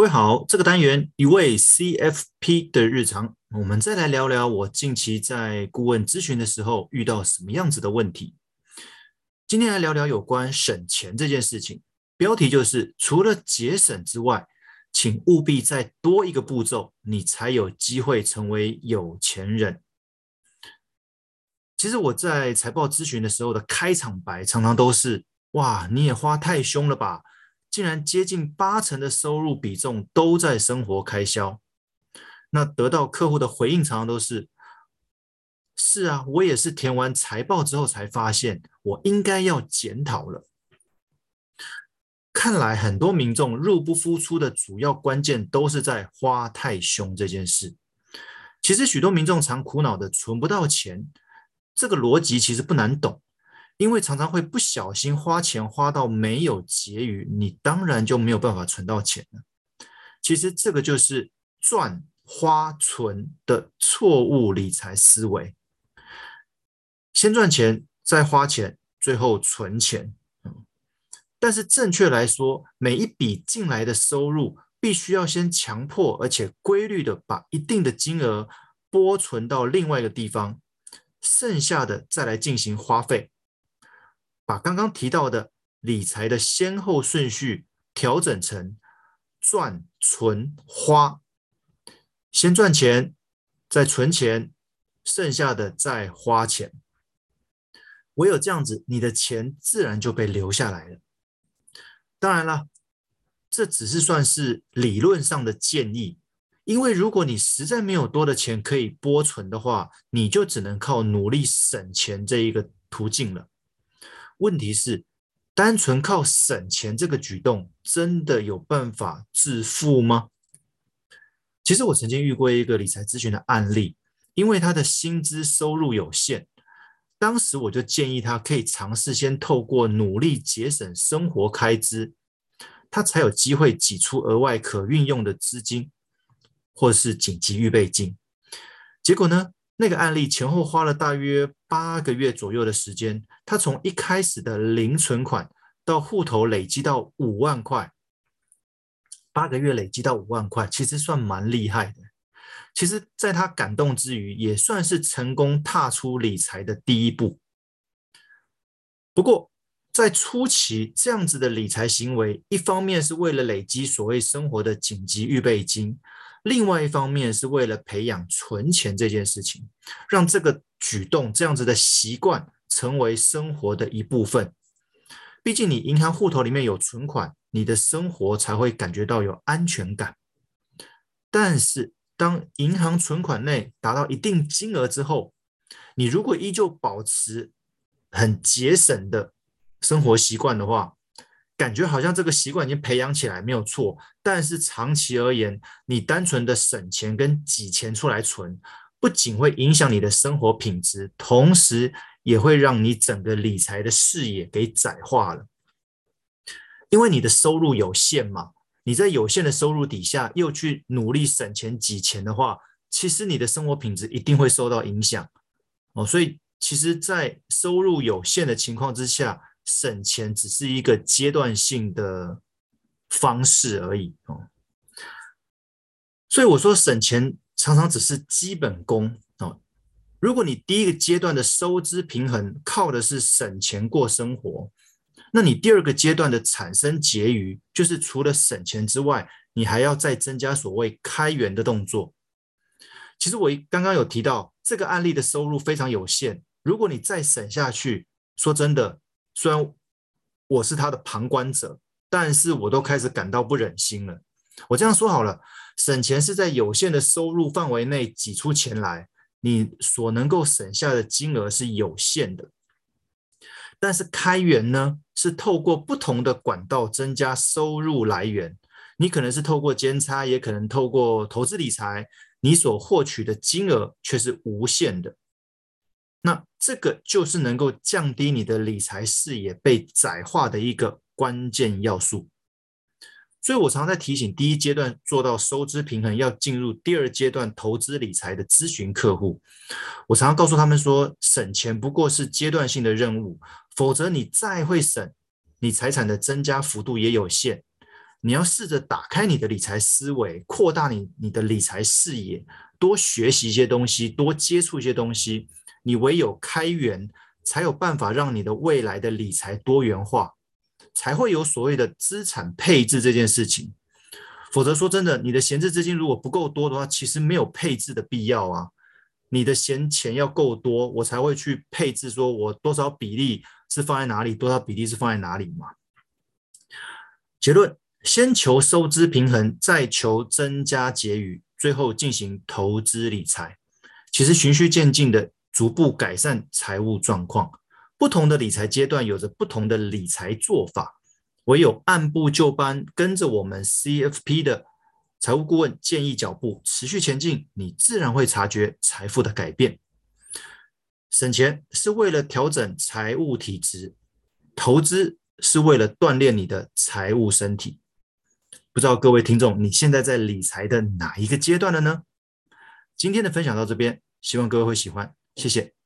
各位好，这个单元一位 CFP 的日常，我们再来聊聊我近期在顾问咨询的时候遇到什么样子的问题。今天来聊聊有关省钱这件事情，标题就是除了节省之外，请务必再多一个步骤，你才有机会成为有钱人。其实我在财报咨询的时候的开场白常常都是：哇，你也花太凶了吧！竟然接近八成的收入比重都在生活开销，那得到客户的回应常常都是：是啊，我也是填完财报之后才发现，我应该要检讨了。看来很多民众入不敷出的主要关键都是在花太凶这件事。其实许多民众常苦恼的存不到钱，这个逻辑其实不难懂。因为常常会不小心花钱花到没有结余，你当然就没有办法存到钱了。其实这个就是赚花存的错误理财思维，先赚钱再花钱，最后存钱。但是正确来说，每一笔进来的收入必须要先强迫而且规律的把一定的金额拨存到另外一个地方，剩下的再来进行花费。把刚刚提到的理财的先后顺序调整成赚、存、花，先赚钱，再存钱，剩下的再花钱。唯有这样子，你的钱自然就被留下来了。当然了，这只是算是理论上的建议，因为如果你实在没有多的钱可以拨存的话，你就只能靠努力省钱这一个途径了。问题是，单纯靠省钱这个举动，真的有办法致富吗？其实我曾经遇过一个理财咨询的案例，因为他的薪资收入有限，当时我就建议他可以尝试先透过努力节省生活开支，他才有机会挤出额外可运用的资金，或是紧急预备金。结果呢？那个案例前后花了大约八个月左右的时间，他从一开始的零存款到户头累积到五万块，八个月累积到五万块，其实算蛮厉害的。其实，在他感动之余，也算是成功踏出理财的第一步。不过，在初期这样子的理财行为，一方面是为了累积所谓生活的紧急预备金。另外一方面是为了培养存钱这件事情，让这个举动这样子的习惯成为生活的一部分。毕竟你银行户头里面有存款，你的生活才会感觉到有安全感。但是当银行存款内达到一定金额之后，你如果依旧保持很节省的生活习惯的话，感觉好像这个习惯已经培养起来没有错，但是长期而言，你单纯的省钱跟挤钱出来存，不仅会影响你的生活品质，同时也会让你整个理财的视野给窄化了。因为你的收入有限嘛，你在有限的收入底下又去努力省钱挤钱的话，其实你的生活品质一定会受到影响哦。所以，其实，在收入有限的情况之下，省钱只是一个阶段性的方式而已哦，所以我说省钱常常只是基本功哦。如果你第一个阶段的收支平衡靠的是省钱过生活，那你第二个阶段的产生结余，就是除了省钱之外，你还要再增加所谓开源的动作。其实我刚刚有提到这个案例的收入非常有限，如果你再省下去，说真的。虽然我是他的旁观者，但是我都开始感到不忍心了。我这样说好了，省钱是在有限的收入范围内挤出钱来，你所能够省下的金额是有限的。但是开源呢，是透过不同的管道增加收入来源。你可能是透过兼差，也可能透过投资理财，你所获取的金额却是无限的。那这个就是能够降低你的理财视野被窄化的一个关键要素。所以我常常在提醒，第一阶段做到收支平衡，要进入第二阶段投资理财的咨询客户。我常常告诉他们说，省钱不过是阶段性的任务，否则你再会省，你财产的增加幅度也有限。你要试着打开你的理财思维，扩大你你的理财视野，多学习一些东西，多接触一些东西。你唯有开源，才有办法让你的未来的理财多元化，才会有所谓的资产配置这件事情。否则说真的，你的闲置资金如果不够多的话，其实没有配置的必要啊。你的闲钱要够多，我才会去配置，说我多少比例是放在哪里，多少比例是放在哪里嘛。结论：先求收支平衡，再求增加结余，最后进行投资理财。其实循序渐进的。逐步改善财务状况，不同的理财阶段有着不同的理财做法，唯有按部就班，跟着我们 CFP 的财务顾问建议脚步，持续前进，你自然会察觉财富的改变。省钱是为了调整财务体质，投资是为了锻炼你的财务身体。不知道各位听众，你现在在理财的哪一个阶段了呢？今天的分享到这边，希望各位会喜欢。谢谢。